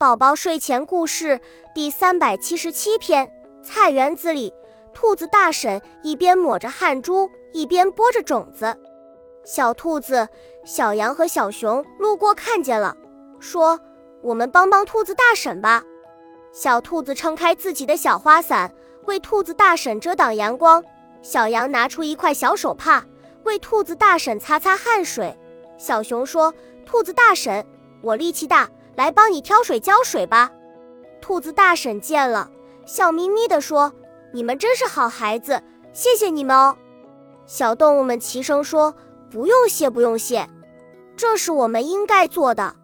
宝宝睡前故事第三百七十七篇：菜园子里，兔子大婶一边抹着汗珠，一边播着种子。小兔子、小羊和小熊路过看见了，说：“我们帮帮兔子大婶吧。”小兔子撑开自己的小花伞，为兔子大婶遮挡阳光；小羊拿出一块小手帕，为兔子大婶擦擦汗水。小熊说：“兔子大婶，我力气大。”来帮你挑水浇水吧，兔子大婶见了，笑眯眯地说：“你们真是好孩子，谢谢你们哦。”小动物们齐声说：“不用谢，不用谢，这是我们应该做的。”